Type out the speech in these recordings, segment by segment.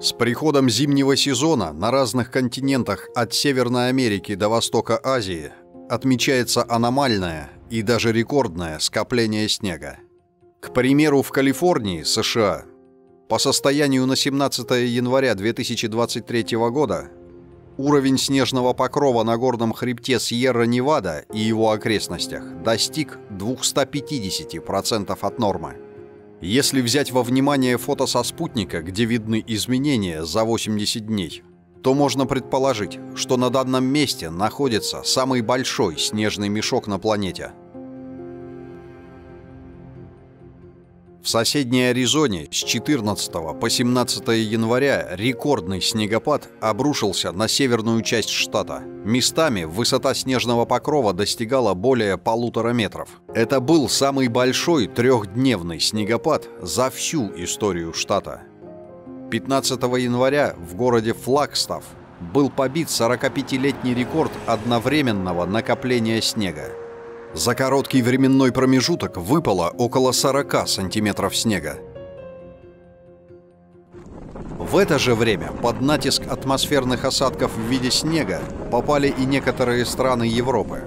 С приходом зимнего сезона на разных континентах от Северной Америки до Востока Азии отмечается аномальное и даже рекордное скопление снега. К примеру, в Калифорнии, США, по состоянию на 17 января 2023 года уровень снежного покрова на горном хребте Сьерра-Невада и его окрестностях достиг 250% от нормы. Если взять во внимание фото со спутника, где видны изменения за 80 дней, то можно предположить, что на данном месте находится самый большой снежный мешок на планете – соседней Аризоне с 14 по 17 января рекордный снегопад обрушился на северную часть штата. Местами высота января покрова достигала более полутора метров. Это был самый большой трехдневный снегопад за всю историю штата. 15 января в городе Флагстав был побит 45-летний рекорд одновременного накопления снега. За короткий временной промежуток выпало около 40 сантиметров снега. В это же время под натиск атмосферных осадков в виде снега попали и некоторые страны Европы.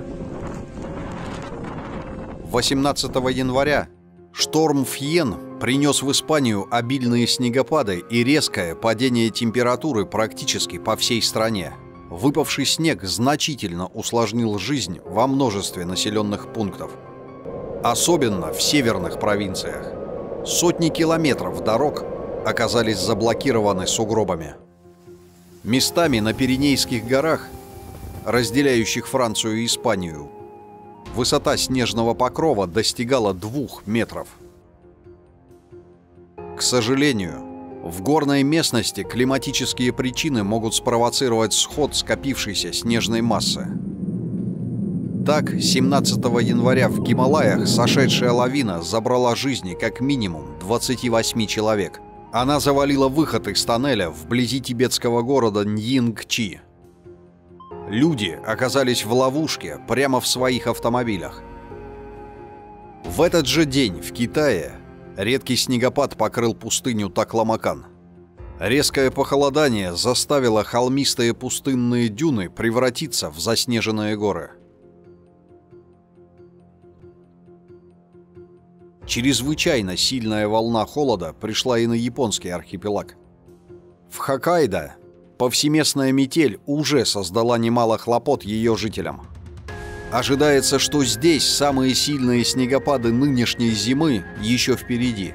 18 января шторм Фьен принес в Испанию обильные снегопады и резкое падение температуры практически по всей стране – Выпавший снег значительно усложнил жизнь во множестве населенных пунктов. Особенно в северных провинциях. Сотни километров дорог оказались заблокированы сугробами. Местами на Пиренейских горах, разделяющих Францию и Испанию, высота снежного покрова достигала двух метров. К сожалению, в горной местности климатические причины могут спровоцировать сход скопившейся снежной массы. Так, 17 января в Гималаях сошедшая лавина забрала жизни как минимум 28 человек. Она завалила выход из тоннеля вблизи тибетского города Ньингчи. Люди оказались в ловушке прямо в своих автомобилях. В этот же день в Китае Редкий снегопад покрыл пустыню Такламакан. Резкое похолодание заставило холмистые пустынные дюны превратиться в заснеженные горы. Чрезвычайно сильная волна холода пришла и на японский архипелаг. В Хоккайдо повсеместная метель уже создала немало хлопот ее жителям – Ожидается, что здесь самые сильные снегопады нынешней зимы еще впереди.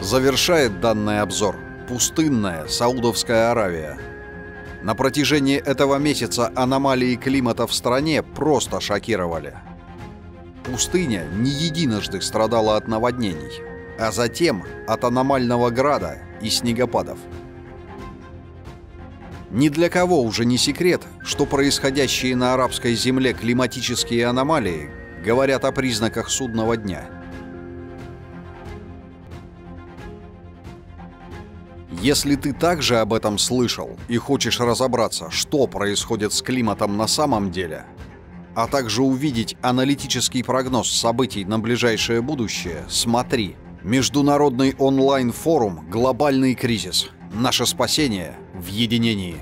Завершает данный обзор пустынная Саудовская Аравия. На протяжении этого месяца аномалии климата в стране просто шокировали. Пустыня не единожды страдала от наводнений, а затем от аномального града и снегопадов. Ни для кого уже не секрет, что происходящие на арабской земле климатические аномалии говорят о признаках судного дня. Если ты также об этом слышал и хочешь разобраться, что происходит с климатом на самом деле, а также увидеть аналитический прогноз событий на ближайшее будущее, смотри Международный онлайн-форум «Глобальный кризис». Наше спасение в единении.